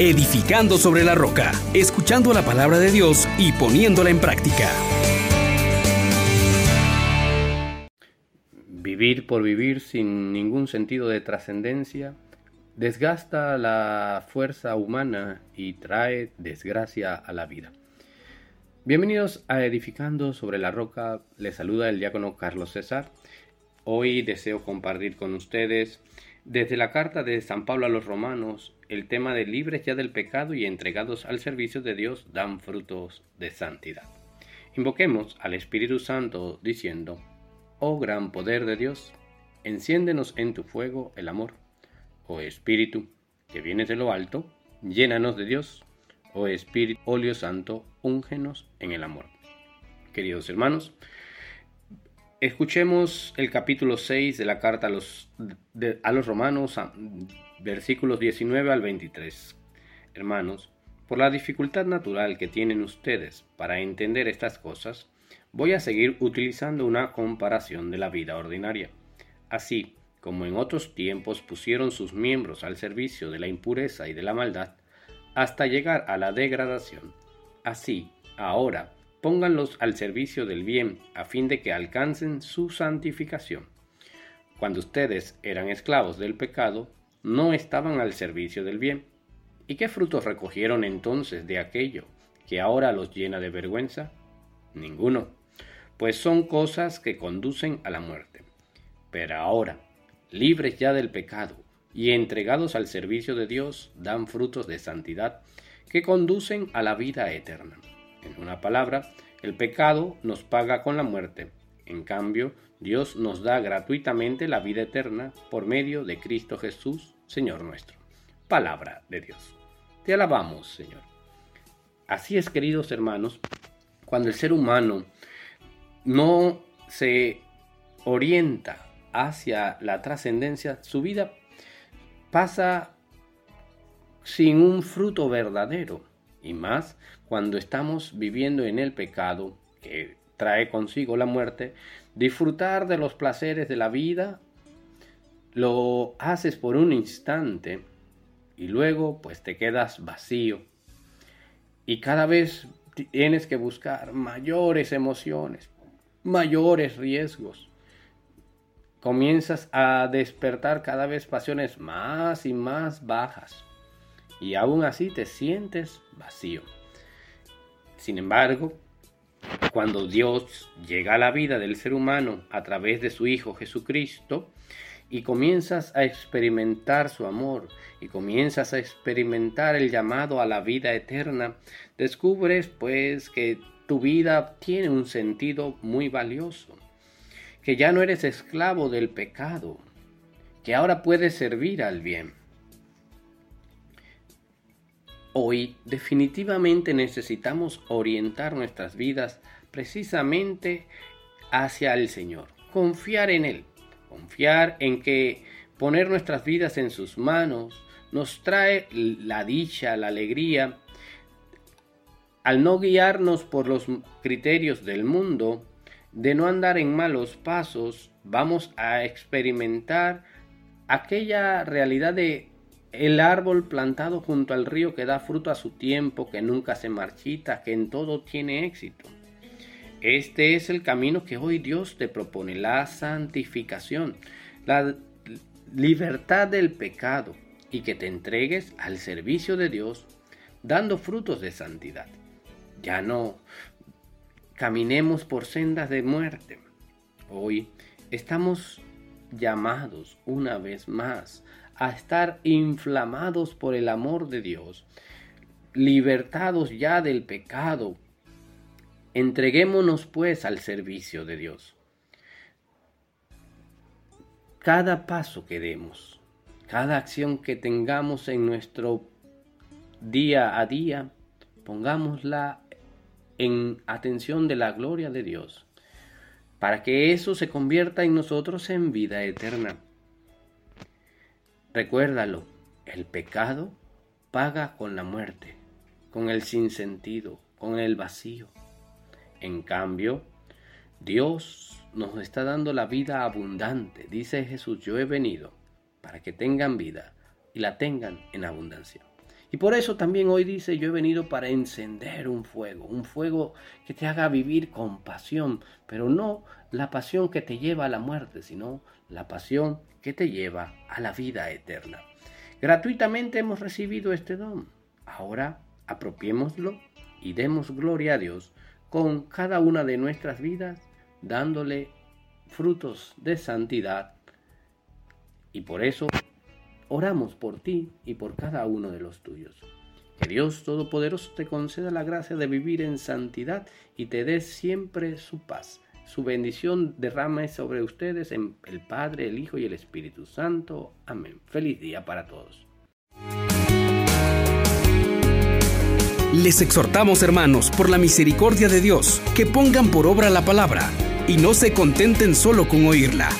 edificando sobre la roca, escuchando la palabra de Dios y poniéndola en práctica. Vivir por vivir sin ningún sentido de trascendencia desgasta la fuerza humana y trae desgracia a la vida. Bienvenidos a Edificando sobre la Roca, les saluda el diácono Carlos César. Hoy deseo compartir con ustedes desde la carta de San Pablo a los romanos, el tema de libres ya del pecado y entregados al servicio de Dios dan frutos de santidad. Invoquemos al Espíritu Santo diciendo, Oh gran poder de Dios, enciéndenos en tu fuego el amor. Oh Espíritu, que vienes de lo alto, llénanos de Dios. Oh Espíritu, óleo santo, úngenos en el amor. Queridos hermanos, Escuchemos el capítulo 6 de la carta a los, romanos, versículos 19 al 23. Hermanos, por la dificultad natural que tienen ustedes para entender estas cosas, voy a seguir utilizando una comparación de la vida ordinaria. Así como en otros tiempos pusieron sus miembros al servicio de la impureza y de la maldad, hasta llegar a la degradación, así, ahora, pónganlos al servicio del bien, a fin de que alcancen su santificación. Cuando ustedes eran esclavos del pecado, no estaban al servicio del bien. ¿Y qué frutos recogieron entonces de aquello que ahora los llena de vergüenza? Ninguno, pues son cosas que conducen a la muerte. Pero ahora, libres ya del pecado y entregados al servicio de Dios, dan frutos de santidad que conducen a la vida eterna. En una palabra, el pecado nos paga con la muerte. En cambio, Dios nos da gratuitamente la vida eterna por medio de Cristo Jesús, Señor nuestro. Palabra de Dios. Te alabamos, Señor. Así es, queridos hermanos, cuando el ser humano no se orienta hacia la trascendencia, su vida pasa sin un fruto verdadero y más cuando estamos viviendo en el pecado que trae consigo la muerte, disfrutar de los placeres de la vida lo haces por un instante y luego pues te quedas vacío y cada vez tienes que buscar mayores emociones, mayores riesgos. Comienzas a despertar cada vez pasiones más y más bajas y aún así te sientes vacío. Sin embargo, cuando Dios llega a la vida del ser humano a través de su Hijo Jesucristo, y comienzas a experimentar su amor y comienzas a experimentar el llamado a la vida eterna, descubres pues que tu vida tiene un sentido muy valioso, que ya no eres esclavo del pecado, que ahora puedes servir al bien. Hoy definitivamente necesitamos orientar nuestras vidas precisamente hacia el Señor, confiar en Él, confiar en que poner nuestras vidas en sus manos nos trae la dicha, la alegría. Al no guiarnos por los criterios del mundo, de no andar en malos pasos, vamos a experimentar aquella realidad de el árbol plantado junto al río que da fruto a su tiempo, que nunca se marchita, que en todo tiene éxito. Este es el camino que hoy Dios te propone, la santificación, la libertad del pecado y que te entregues al servicio de Dios dando frutos de santidad. Ya no caminemos por sendas de muerte. Hoy estamos llamados una vez más a estar inflamados por el amor de Dios, libertados ya del pecado. Entreguémonos pues al servicio de Dios. Cada paso que demos, cada acción que tengamos en nuestro día a día, pongámosla en atención de la gloria de Dios, para que eso se convierta en nosotros en vida eterna. Recuérdalo, el pecado paga con la muerte, con el sinsentido, con el vacío. En cambio, Dios nos está dando la vida abundante. Dice Jesús, yo he venido para que tengan vida y la tengan en abundancia. Y por eso también hoy dice, yo he venido para encender un fuego, un fuego que te haga vivir con pasión, pero no la pasión que te lleva a la muerte, sino la pasión que te lleva a la vida eterna. Gratuitamente hemos recibido este don. Ahora apropiémoslo y demos gloria a Dios con cada una de nuestras vidas, dándole frutos de santidad. Y por eso oramos por ti y por cada uno de los tuyos. Que Dios Todopoderoso te conceda la gracia de vivir en santidad y te dé siempre su paz. Su bendición derrame sobre ustedes en el Padre, el Hijo y el Espíritu Santo. Amén. Feliz día para todos. Les exhortamos, hermanos, por la misericordia de Dios, que pongan por obra la palabra y no se contenten solo con oírla.